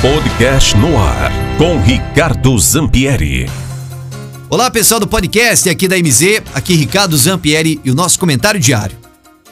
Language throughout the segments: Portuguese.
Podcast no ar com Ricardo Zampieri. Olá pessoal do podcast aqui da MZ, aqui Ricardo Zampieri e o nosso comentário diário.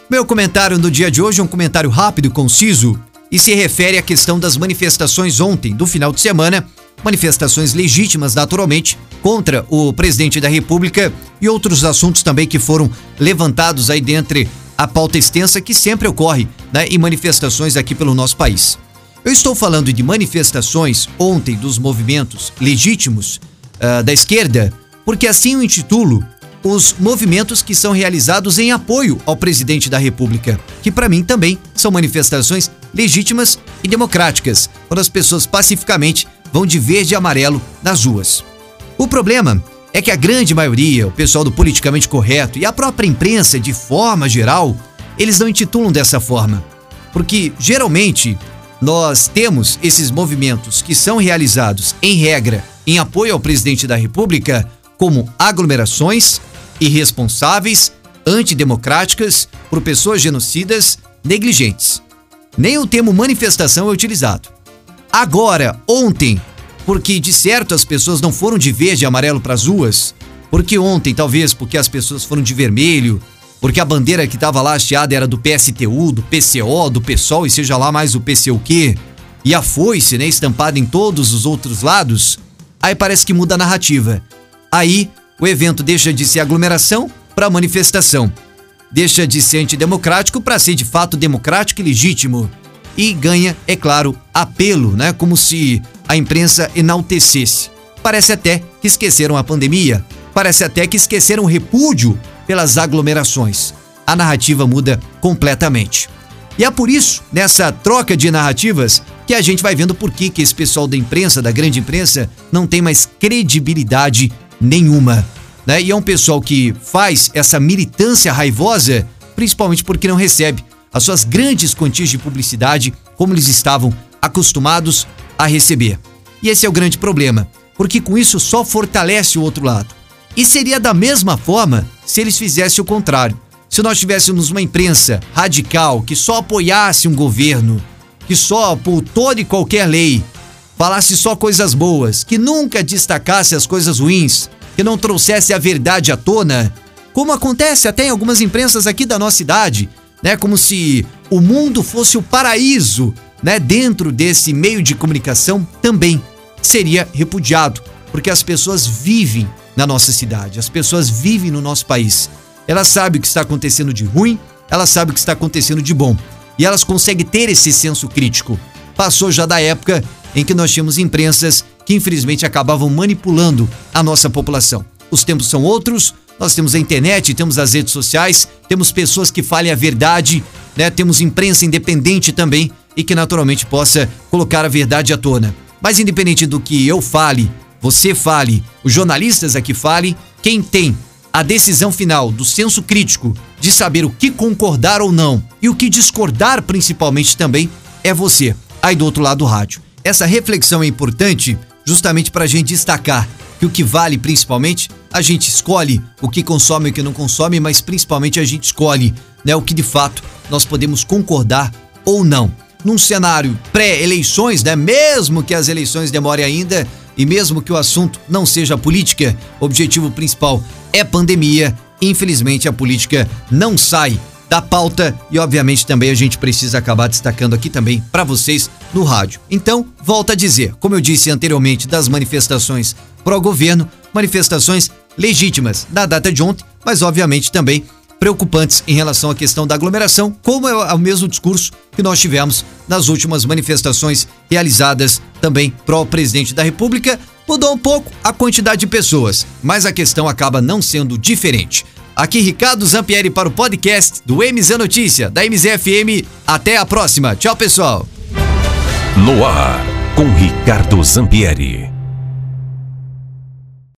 Meu comentário no dia de hoje é um comentário rápido e conciso e se refere à questão das manifestações ontem, do final de semana, manifestações legítimas naturalmente contra o presidente da República e outros assuntos também que foram levantados aí dentre a pauta extensa que sempre ocorre né, em manifestações aqui pelo nosso país. Eu estou falando de manifestações ontem dos movimentos legítimos uh, da esquerda, porque assim o intitulo os movimentos que são realizados em apoio ao presidente da República, que para mim também são manifestações legítimas e democráticas, quando as pessoas pacificamente vão de verde e amarelo nas ruas. O problema é que a grande maioria, o pessoal do politicamente correto e a própria imprensa de forma geral, eles não intitulam dessa forma, porque geralmente nós temos esses movimentos que são realizados, em regra, em apoio ao presidente da República, como aglomerações irresponsáveis, antidemocráticas, por pessoas genocidas, negligentes. Nem o termo manifestação é utilizado. Agora, ontem, porque de certo as pessoas não foram de verde e amarelo para as ruas, porque ontem, talvez porque as pessoas foram de vermelho, porque a bandeira que estava lá hasteada era do PSTU, do PCO, do PSOL e seja lá mais o PCO quê, e a foice, né, estampada em todos os outros lados, aí parece que muda a narrativa. Aí o evento deixa de ser aglomeração para manifestação. Deixa de ser antidemocrático para ser de fato democrático e legítimo. E ganha, é claro, apelo, né? Como se a imprensa enaltecesse. Parece até que esqueceram a pandemia. Parece até que esqueceram o repúdio pelas aglomerações. A narrativa muda completamente. E é por isso, nessa troca de narrativas, que a gente vai vendo por que, que esse pessoal da imprensa, da grande imprensa, não tem mais credibilidade nenhuma. Né? E é um pessoal que faz essa militância raivosa, principalmente porque não recebe as suas grandes quantias de publicidade como eles estavam acostumados a receber. E esse é o grande problema, porque com isso só fortalece o outro lado. E seria da mesma forma se eles fizessem o contrário. Se nós tivéssemos uma imprensa radical que só apoiasse um governo, que só por toda e qualquer lei falasse só coisas boas, que nunca destacasse as coisas ruins, que não trouxesse a verdade à tona, como acontece até em algumas imprensas aqui da nossa cidade, né? Como se o mundo fosse o paraíso, né? Dentro desse meio de comunicação também seria repudiado, porque as pessoas vivem na nossa cidade, as pessoas vivem no nosso país. Elas sabem o que está acontecendo de ruim, elas sabem o que está acontecendo de bom. E elas conseguem ter esse senso crítico. Passou já da época em que nós tínhamos imprensas que infelizmente acabavam manipulando a nossa população. Os tempos são outros, nós temos a internet, temos as redes sociais, temos pessoas que falem a verdade, né? Temos imprensa independente também e que naturalmente possa colocar a verdade à tona. Mas independente do que eu fale, você fale, os jornalistas aqui falem, quem tem a decisão final do senso crítico de saber o que concordar ou não e o que discordar principalmente também é você, aí do outro lado do rádio. Essa reflexão é importante justamente para a gente destacar que o que vale principalmente, a gente escolhe o que consome e o que não consome, mas principalmente a gente escolhe né, o que de fato nós podemos concordar ou não. Num cenário pré-eleições, né, mesmo que as eleições demorem ainda, e mesmo que o assunto não seja política, o objetivo principal é pandemia. Infelizmente, a política não sai da pauta e, obviamente, também a gente precisa acabar destacando aqui também para vocês no rádio. Então, volta a dizer, como eu disse anteriormente, das manifestações pró-governo, manifestações legítimas da data de ontem, mas obviamente também preocupantes em relação à questão da aglomeração, como é o mesmo discurso que nós tivemos nas últimas manifestações realizadas também pró-presidente da República. Mudou um pouco a quantidade de pessoas, mas a questão acaba não sendo diferente. Aqui Ricardo Zampieri para o podcast do MZ Notícia, da MZFM. Até a próxima. Tchau, pessoal. No ar, com Ricardo Zampieri.